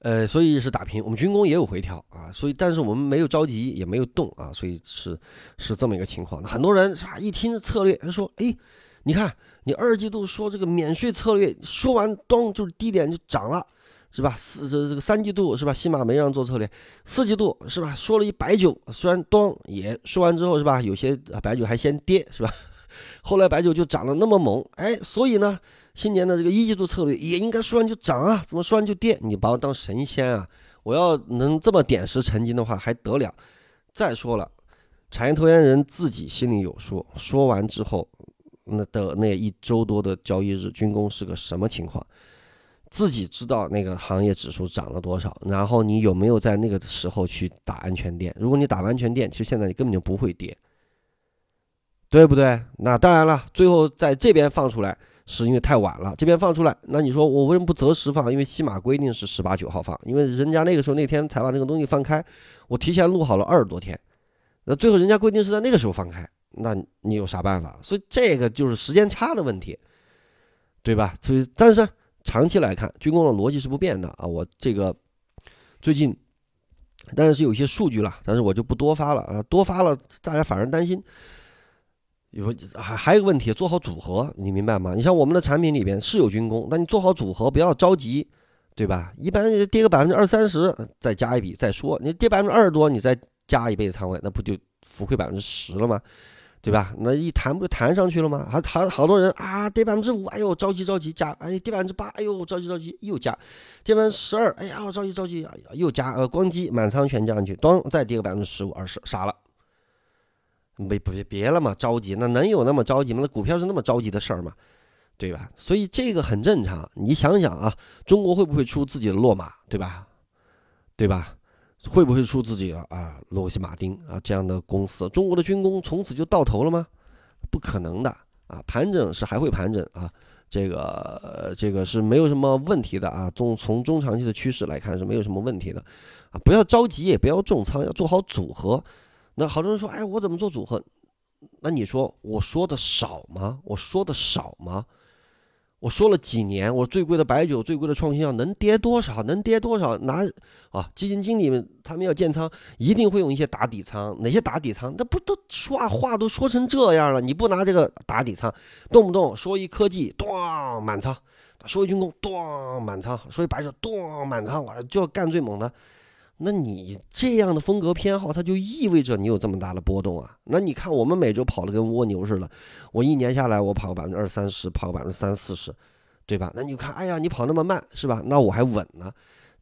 呃，所以是打平，我们军工也有回调啊，所以但是我们没有着急，也没有动啊，所以是是这么一个情况。很多人是吧，一听策略，他说，哎，你看你二季度说这个免税策略，说完咚就是低点就涨了，是吧？四这这个三季度是吧，西马没让做策略，四季度是吧，说了一白酒，虽然咚也说完之后是吧，有些白酒还先跌是吧，[laughs] 后来白酒就涨了那么猛，哎，所以呢。新年的这个一季度策略也应该说完就涨啊，怎么说完就跌？你把我当神仙啊？我要能这么点石成金的话还得了？再说了，产业投研人自己心里有数，说完之后，那的那一周多的交易日，军工是个什么情况？自己知道那个行业指数涨了多少，然后你有没有在那个时候去打安全垫？如果你打安全垫，其实现在你根本就不会跌，对不对？那当然了，最后在这边放出来。是因为太晚了，这边放出来，那你说我为什么不择时放？因为西马规定是十八九号放，因为人家那个时候那天才把这个东西放开，我提前录好了二十多天，那最后人家规定是在那个时候放开，那你有啥办法？所以这个就是时间差的问题，对吧？所以但是长期来看，军工的逻辑是不变的啊。我这个最近当然是有些数据了，但是我就不多发了啊，多发了大家反而担心。有还还有个问题，做好组合，你明白吗？你像我们的产品里边是有军工，那你做好组合，不要着急，对吧？一般跌个百分之二三十，再加一笔再说。你跌百分之二十多，你再加一倍的仓位，那不就浮亏百分之十了吗？对吧？那一弹不就弹上去了吗？还还好多人啊，跌百分之五，哎呦着急着急加，哎跌百分之八，哎呦着急着急又加，跌百分之十二，哎呀我着急着急又加，呃咣叽满仓全加上去，咚再跌个百分之十五二十，傻了，没不别了嘛，着急那能有那么着急吗？那股票是那么着急的事儿吗？对吧？所以这个很正常。你想想啊，中国会不会出自己的落马？对吧？对吧？会不会出自己的啊，洛克希马丁啊这样的公司？中国的军工从此就到头了吗？不可能的啊！盘整是还会盘整啊，这个这个是没有什么问题的啊。中从中长期的趋势来看是没有什么问题的啊。不要着急，也不要重仓，要做好组合。那好多人说，哎，我怎么做组合？那你说我说的少吗？我说的少吗？我说了几年，我最贵的白酒、最贵的创新药能跌多少？能跌多少？拿啊，基金经理们他们要建仓，一定会用一些打底仓。哪些打底仓？那不都说话都说成这样了？你不拿这个打底仓，动不动说一科技，咣满仓；说一军工，咣满仓；说一白酒，咣满仓。我就要干最猛的。那你这样的风格偏好，它就意味着你有这么大的波动啊？那你看我们每周跑的跟蜗牛似的，我一年下来我跑个百分之二三十，跑个百分之三四十，对吧？那你看，哎呀，你跑那么慢是吧？那我还稳呢。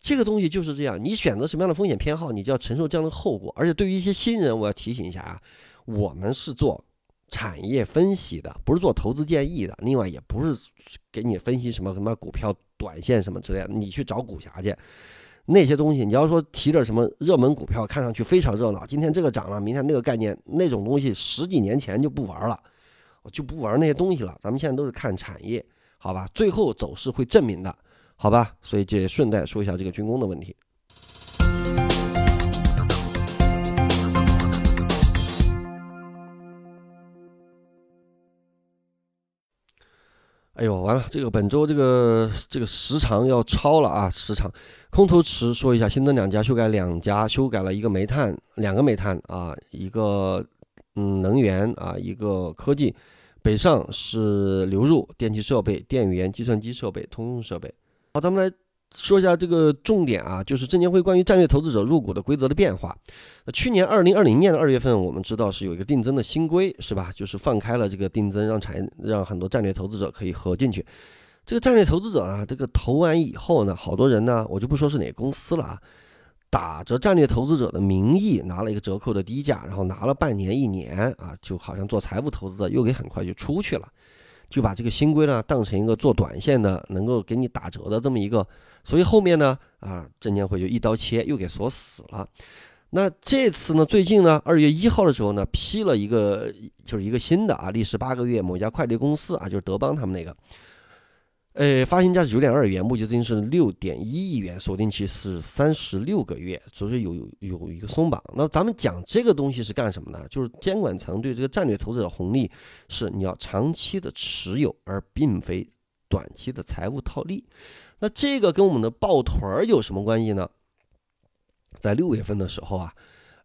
这个东西就是这样，你选择什么样的风险偏好，你就要承受这样的后果。而且对于一些新人，我要提醒一下啊，我们是做产业分析的，不是做投资建议的。另外，也不是给你分析什么什么股票短线什么之类的，你去找股侠去。那些东西，你要说提着什么热门股票，看上去非常热闹，今天这个涨了，明天那个概念，那种东西十几年前就不玩了，我就不玩那些东西了。咱们现在都是看产业，好吧？最后走势会证明的，好吧？所以这顺带说一下这个军工的问题。哎呦，完了，这个本周这个这个时长要超了啊！时长，空头池说一下，新增两家修改，两家修改了一个煤炭，两个煤炭啊，一个嗯能源啊，一个科技。北上是流入电气设备、电源、计算机设备、通用设备。好，咱们来。说一下这个重点啊，就是证监会关于战略投资者入股的规则的变化。去年二零二零年的二月份，我们知道是有一个定增的新规，是吧？就是放开了这个定增，让产业让很多战略投资者可以合进去。这个战略投资者啊，这个投完以后呢，好多人呢，我就不说是哪个公司了啊，打着战略投资者的名义拿了一个折扣的低价，然后拿了半年一年啊，就好像做财务投资的，又给很快就出去了。就把这个新规呢当成一个做短线的，能够给你打折的这么一个，所以后面呢啊，证监会就一刀切又给锁死了。那这次呢，最近呢，二月一号的时候呢，批了一个就是一个新的啊，历时八个月，某家快递公司啊，就是德邦他们那个。呃，发行价是九点二元，募集资金是六点一亿元，锁定期是三十六个月，所以说有有一个松绑。那咱们讲这个东西是干什么呢？就是监管层对这个战略投资者红利是你要长期的持有，而并非短期的财务套利。那这个跟我们的抱团儿有什么关系呢？在六月份的时候啊，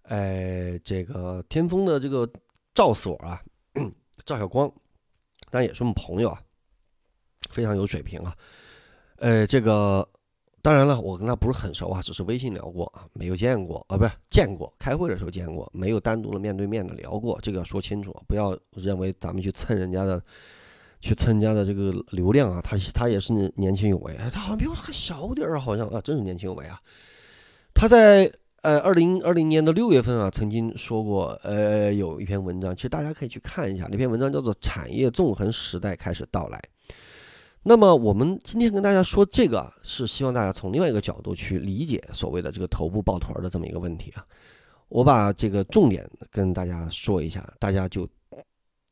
呃，这个天风的这个赵所啊，[clears throat] 赵小光，当然也是我们朋友啊。非常有水平啊，呃，这个当然了，我跟他不是很熟啊，只是微信聊过啊，没有见过啊，不是见过，开会的时候见过，没有单独的面对面的聊过，这个要说清楚，不要认为咱们去蹭人家的，去蹭人家的这个流量啊，他他也是年轻有为，哎，他好像比我还小点儿啊，好像啊，真是年轻有为啊，他在呃二零二零年的六月份啊，曾经说过，呃，有一篇文章，其实大家可以去看一下，那篇文章叫做《产业纵横时代开始到来》。那么我们今天跟大家说这个，是希望大家从另外一个角度去理解所谓的这个头部抱团的这么一个问题啊。我把这个重点跟大家说一下，大家就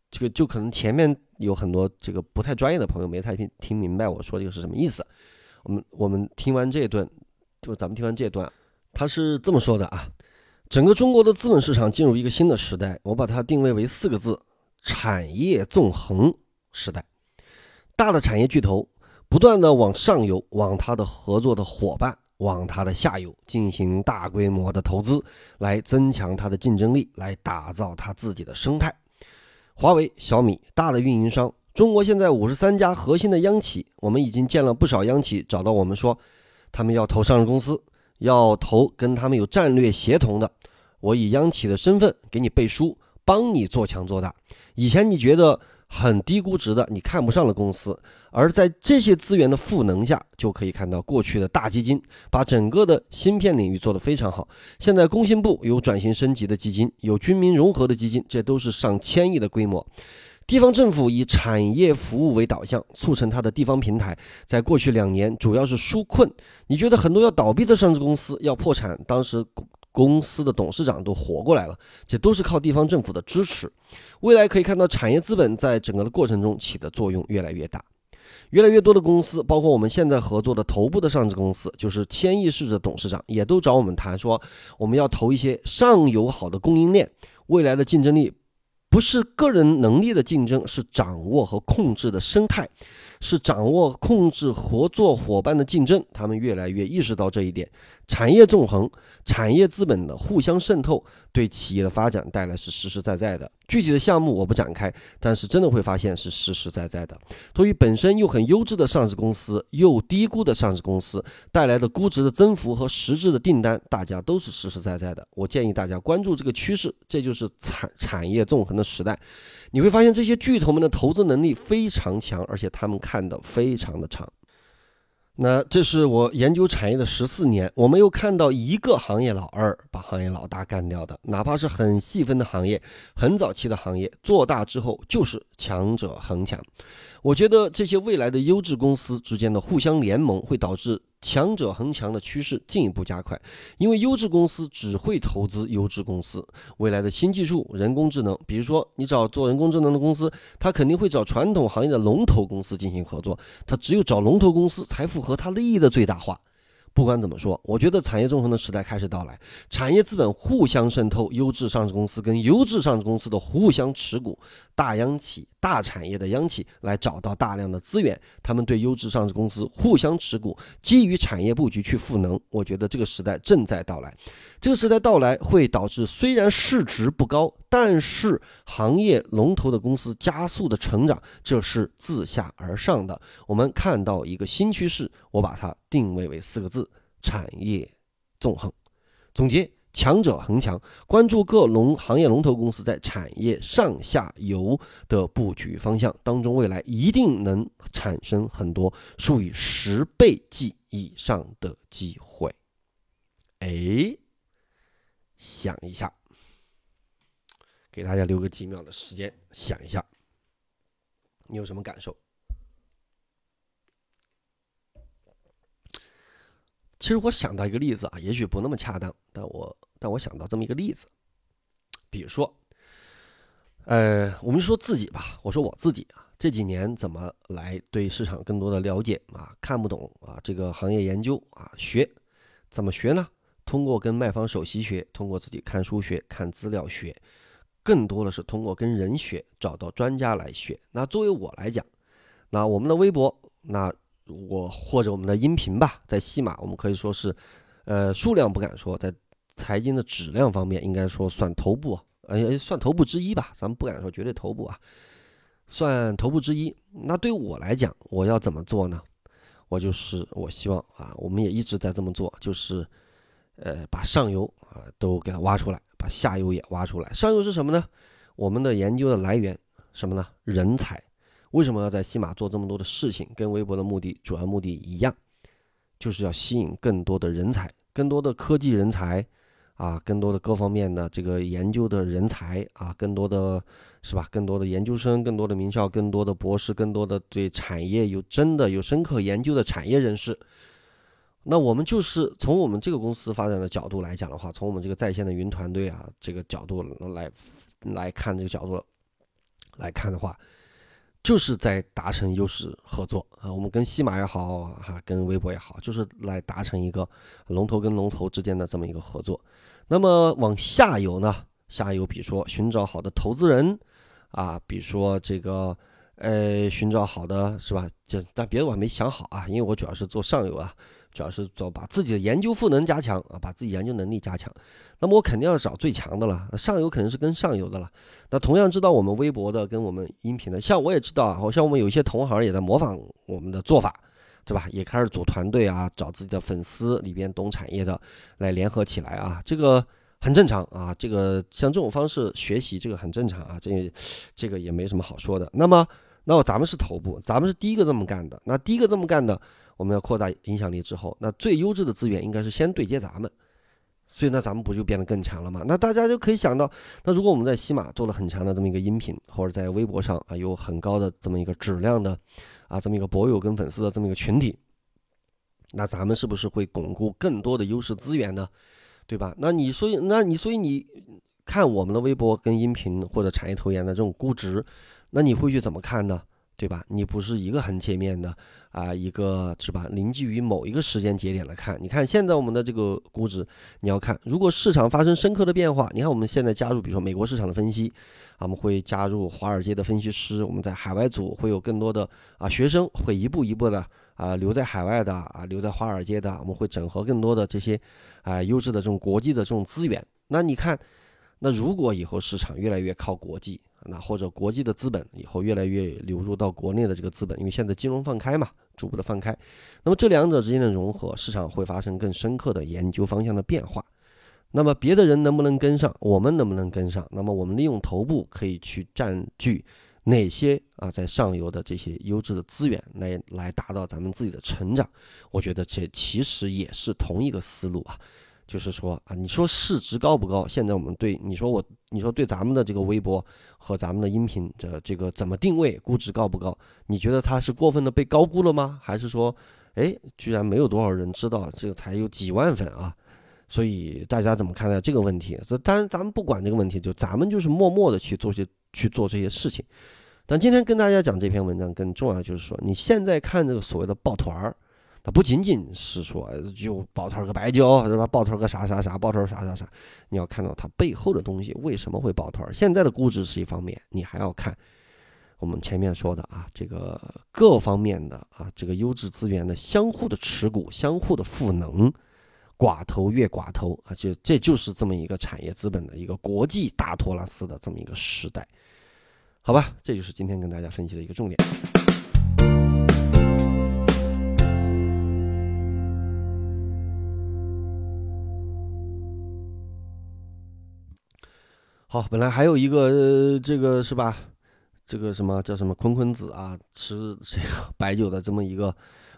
这个就可能前面有很多这个不太专业的朋友没太听听明白我说这个是什么意思。我们我们听完这一段，就咱们听完这段，他是这么说的啊：整个中国的资本市场进入一个新的时代，我把它定位为四个字：产业纵横时代。大的产业巨头不断的往上游、往他的合作的伙伴、往他的下游进行大规模的投资，来增强它的竞争力，来打造它自己的生态。华为、小米，大的运营商，中国现在五十三家核心的央企，我们已经见了不少央企找到我们说，他们要投上市公司，要投跟他们有战略协同的，我以央企的身份给你背书。帮你做强做大。以前你觉得很低估值的，你看不上的公司，而在这些资源的赋能下，就可以看到过去的大基金把整个的芯片领域做得非常好。现在工信部有转型升级的基金，有军民融合的基金，这都是上千亿的规模。地方政府以产业服务为导向，促成它的地方平台。在过去两年，主要是纾困。你觉得很多要倒闭的上市公司要破产，当时公司的董事长都活过来了，这都是靠地方政府的支持。未来可以看到，产业资本在整个的过程中起的作用越来越大。越来越多的公司，包括我们现在合作的头部的上市公司，就是千亿市的董事长，也都找我们谈说，我们要投一些上游好的供应链，未来的竞争力。不是个人能力的竞争，是掌握和控制的生态，是掌握控制合作伙伴的竞争。他们越来越意识到这一点。产业纵横、产业资本的互相渗透，对企业的发展带来是实实在在的。具体的项目我不展开，但是真的会发现是实实在在的。对于本身又很优质的上市公司，又低估的上市公司带来的估值的增幅和实质的订单，大家都是实实在在的。我建议大家关注这个趋势，这就是产产业纵横的时代。你会发现这些巨头们的投资能力非常强，而且他们看得非常的长。那这是我研究产业的十四年，我没有看到一个行业老二把行业老大干掉的，哪怕是很细分的行业、很早期的行业，做大之后就是强者恒强。我觉得这些未来的优质公司之间的互相联盟会导致。强者恒强的趋势进一步加快，因为优质公司只会投资优质公司。未来的新技术、人工智能，比如说你找做人工智能的公司，他肯定会找传统行业的龙头公司进行合作。他只有找龙头公司，才符合他利益的最大化。不管怎么说，我觉得产业纵横的时代开始到来，产业资本互相渗透，优质上市公司跟优质上市公司的互相持股，大央企、大产业的央企来找到大量的资源，他们对优质上市公司互相持股，基于产业布局去赋能。我觉得这个时代正在到来，这个时代到来会导致虽然市值不高，但是行业龙头的公司加速的成长，这是自下而上的。我们看到一个新趋势，我把它定位为四个字。产业纵横，总结强者恒强，关注各龙行业龙头公司在产业上下游的布局方向当中，未来一定能产生很多数以十倍计以上的机会。哎，想一下，给大家留个几秒的时间想一下，你有什么感受？其实我想到一个例子啊，也许不那么恰当，但我但我想到这么一个例子，比如说，呃，我们说自己吧，我说我自己啊，这几年怎么来对市场更多的了解啊？看不懂啊，这个行业研究啊，学怎么学呢？通过跟卖方首席学，通过自己看书学、看资料学，更多的是通过跟人学，找到专家来学。那作为我来讲，那我们的微博那。我或者我们的音频吧，在西马，我们可以说是，呃，数量不敢说，在财经的质量方面，应该说算头部，呃，算头部之一吧。咱们不敢说绝对头部啊，算头部之一。那对我来讲，我要怎么做呢？我就是我希望啊，我们也一直在这么做，就是，呃，把上游啊都给它挖出来，把下游也挖出来。上游是什么呢？我们的研究的来源什么呢？人才。为什么要在西马做这么多的事情？跟微博的目的主要目的一样，就是要吸引更多的人才，更多的科技人才，啊，更多的各方面的这个研究的人才啊，更多的是吧？更多的研究生，更多的名校，更多的博士，更多的对产业有真的有深刻研究的产业人士。那我们就是从我们这个公司发展的角度来讲的话，从我们这个在线的云团队啊这个角度来来看这个角度来看的话。就是在达成优势合作啊，我们跟西马也好哈，跟微博也好，就是来达成一个龙头跟龙头之间的这么一个合作。那么往下游呢，下游比如说寻找好的投资人啊，比如说这个呃寻找好的是吧？这但别的我还没想好啊，因为我主要是做上游啊。主要是做把自己的研究赋能加强啊，把自己研究能力加强。那么我肯定要找最强的了，上游肯定是跟上游的了。那同样知道我们微博的跟我们音频的，像我也知道啊，好像我们有一些同行也在模仿我们的做法，对吧？也开始组团队啊，找自己的粉丝里边懂产业的来联合起来啊。这个很正常啊。这个像这种方式学习，这个很正常啊，这这个也没什么好说的。那么，那咱们是头部，咱们是第一个这么干的。那第一个这么干的，我们要扩大影响力之后，那最优质的资源应该是先对接咱们。所以那咱们不就变得更强了吗？那大家就可以想到，那如果我们在西马做了很强的这么一个音频，或者在微博上啊有很高的这么一个质量的啊这么一个博友跟粉丝的这么一个群体，那咱们是不是会巩固更多的优势资源呢？对吧？那你所以那你所以你看我们的微博跟音频或者产业投研的这种估值，那你会去怎么看呢？对吧？你不是一个很界面的啊，一个是吧？临基于某一个时间节点来看，你看现在我们的这个估值，你要看，如果市场发生深刻的变化，你看我们现在加入，比如说美国市场的分析，啊，我们会加入华尔街的分析师，我们在海外组会有更多的啊学生会一步一步的啊留在海外的啊留在华尔街的，我们会整合更多的这些啊优质的这种国际的这种资源。那你看，那如果以后市场越来越靠国际。那或者国际的资本以后越来越流入到国内的这个资本，因为现在金融放开嘛，逐步的放开，那么这两者之间的融合，市场会发生更深刻的研究方向的变化。那么别的人能不能跟上，我们能不能跟上？那么我们利用头部可以去占据哪些啊在上游的这些优质的资源，来来达到咱们自己的成长？我觉得这其实也是同一个思路啊。就是说啊，你说市值高不高？现在我们对你说我，你说对咱们的这个微博和咱们的音频的这个怎么定位，估值高不高？你觉得它是过分的被高估了吗？还是说，哎，居然没有多少人知道这个才有几万粉啊？所以大家怎么看待这个问题？这当然咱们不管这个问题，就咱们就是默默的去做些去做这些事情。但今天跟大家讲这篇文章更重要，就是说你现在看这个所谓的抱团儿。它不仅仅是说就抱团个白酒是吧？抱团个啥啥啥，抱团啥啥啥，你要看到它背后的东西为什么会抱团？现在的估值是一方面，你还要看我们前面说的啊，这个各方面的啊，这个优质资源的相互的持股、相互的赋能，寡头越寡头啊，就这就是这么一个产业资本的一个国际大托拉斯的这么一个时代，好吧？这就是今天跟大家分析的一个重点。好，本来还有一个呃这个是吧？这个什么叫什么坤坤子啊？吃 [laughs] 这个白酒的这么一个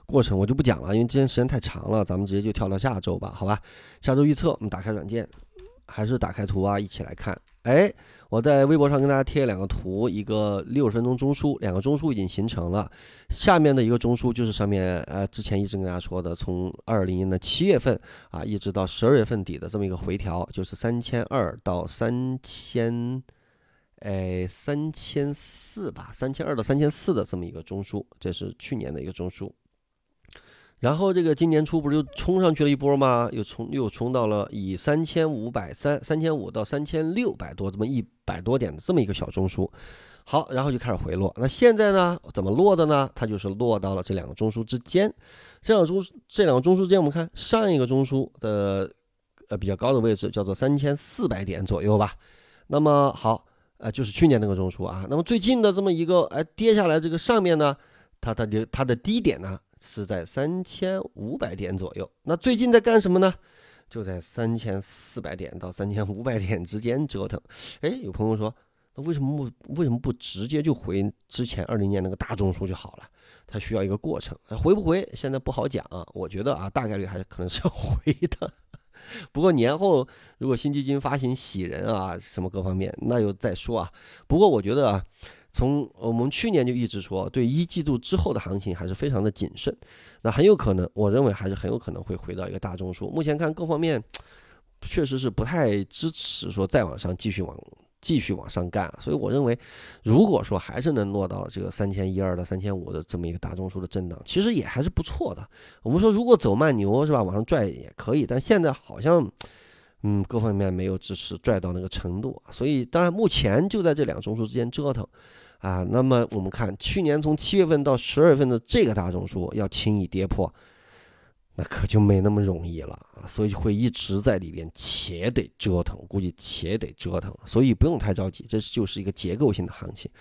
过程，我就不讲了，因为今天时间太长了，咱们直接就跳到下周吧，好吧？下周预测，我们打开软件，还是打开图啊，一起来看。哎。我在微博上跟大家贴了两个图，一个六十分钟中枢，两个中枢已经形成了。下面的一个中枢就是上面呃之前一直跟大家说的，从二零年的七月份啊一直到十二月份底的这么一个回调，就是三千二到三千，哎三千四吧，三千二到三千四的这么一个中枢，这是去年的一个中枢。然后这个今年初不是又冲上去了一波吗？又冲又冲到了以三千五百三三千五到三千六百多这么一百多点的这么一个小中枢，好，然后就开始回落。那现在呢，怎么落的呢？它就是落到了这两个中枢之间。这两个中这两个中枢之间，我们看上一个中枢的呃比较高的位置叫做三千四百点左右吧。那么好，呃就是去年那个中枢啊。那么最近的这么一个哎跌下来这个上面呢，它它的它的低点呢？是在三千五百点左右。那最近在干什么呢？就在三千四百点到三千五百点之间折腾。哎，有朋友说，那为什么不为什么不直接就回之前二零年那个大中枢就好了？它需要一个过程，回不回现在不好讲啊。我觉得啊，大概率还是可能是要 [laughs] 回的。不过年后如果新基金发行喜人啊什么各方面，那又再说啊。不过我觉得啊。从我们去年就一直说，对一季度之后的行情还是非常的谨慎，那很有可能，我认为还是很有可能会回到一个大中枢。目前看各方面，[tsk] 确实是不太支持说再往上继续往继续往上干，所以我认为，如果说还是能落到这个三千一二到三千五的这么一个大中枢的震荡，其实也还是不错的。我们说如果走慢牛是吧，往上拽也可以，但现在好像。嗯，各方面没有支持拽到那个程度，所以当然目前就在这两中枢之间折腾，啊，那么我们看去年从七月份到十二月份的这个大中枢要轻易跌破，那可就没那么容易了啊，所以会一直在里边且得折腾，估计且得折腾，所以不用太着急，这就是一个结构性的行情。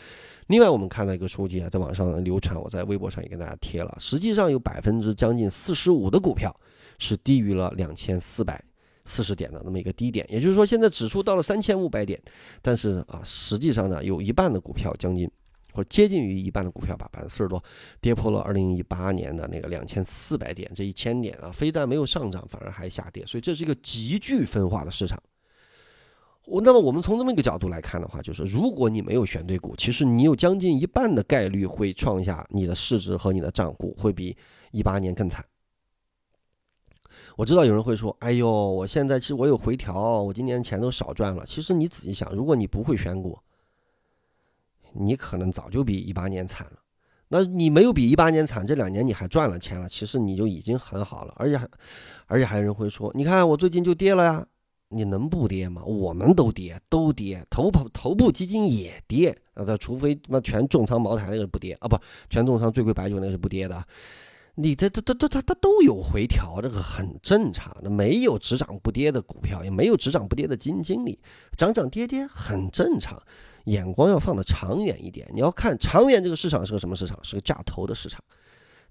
另外，我们看到一个数据啊，在网上流传，我在微博上也跟大家贴了，实际上有百分之将近四十五的股票是低于了两千四百。四十点的那么一个低点。也就是说，现在指数到了三千五百点，但是啊，实际上呢，有一半的股票将近或接近于一半的股票吧，百分之四十多跌破了二零一八年的那个两千四百点这一千点啊，非但没有上涨，反而还下跌，所以这是一个急剧分化的市场。我那么我们从这么一个角度来看的话，就是如果你没有选对股，其实你有将近一半的概率会创下你的市值和你的账户会比一八年更惨。我知道有人会说：“哎呦，我现在其实我有回调，我今年钱都少赚了。”其实你仔细想，如果你不会选股，你可能早就比一八年惨了。那你没有比一八年惨，这两年你还赚了钱了，其实你就已经很好了。而且还，而且还有人会说：“你看我最近就跌了呀。”你能不跌吗？我们都跌，都跌，头部头部基金也跌那！除非他妈全重仓茅台那个不跌啊，不，全重仓最贵白酒那个是不跌的。你这这这这它它都有回调，这个很正常。的，没有只涨不跌的股票，也没有只涨不跌的基金经理，涨涨跌跌很正常。眼光要放的长远一点，你要看长远这个市场是个什么市场？是个价投的市场。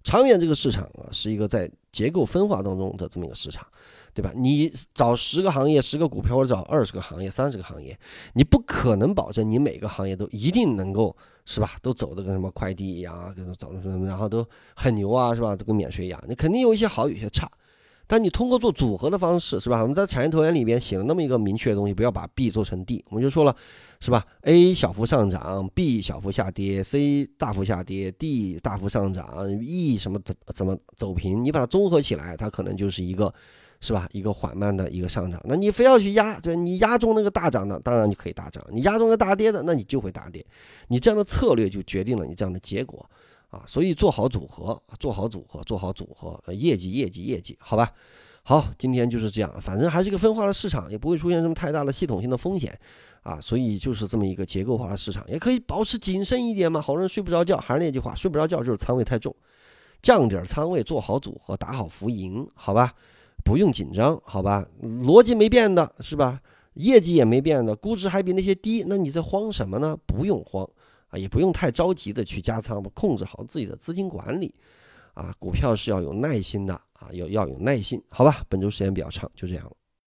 长远这个市场啊，是一个在结构分化当中的这么一个市场。对吧？你找十个行业、十个股票，或者找二十个行业、三十个行业，你不可能保证你每个行业都一定能够，是吧？都走的跟什么快递一样啊，跟走的什么，然后都很牛啊，是吧？都跟免税一样。你肯定有一些好，有些差。但你通过做组合的方式，是吧？我们在产业投研里边写了那么一个明确的东西，不要把 B 做成 D。我们就说了，是吧？A 小幅上涨，B 小幅下跌，C 大幅下跌，D 大幅上涨，E 什么怎怎么走平？你把它综合起来，它可能就是一个。是吧？一个缓慢的一个上涨，那你非要去压，对你压中那个大涨的，当然你可以大涨；你压中个大跌的，那你就会大跌。你这样的策略就决定了你这样的结果啊！所以做好组合，做好组合，做好组合，业绩，业绩，业绩，好吧？好，今天就是这样，反正还是一个分化的市场，也不会出现什么太大的系统性的风险啊。所以就是这么一个结构化的市场，也可以保持谨慎一点嘛。好多人睡不着觉，还是那句话，睡不着觉就是仓位太重，降点仓位，做好组合，打好浮盈，好吧？不用紧张，好吧？逻辑没变的是吧？业绩也没变的，估值还比那些低，那你在慌什么呢？不用慌啊，也不用太着急的去加仓，控制好自己的资金管理啊。股票是要有耐心的啊，要要有耐心，好吧？本周时间比较长，就这样了。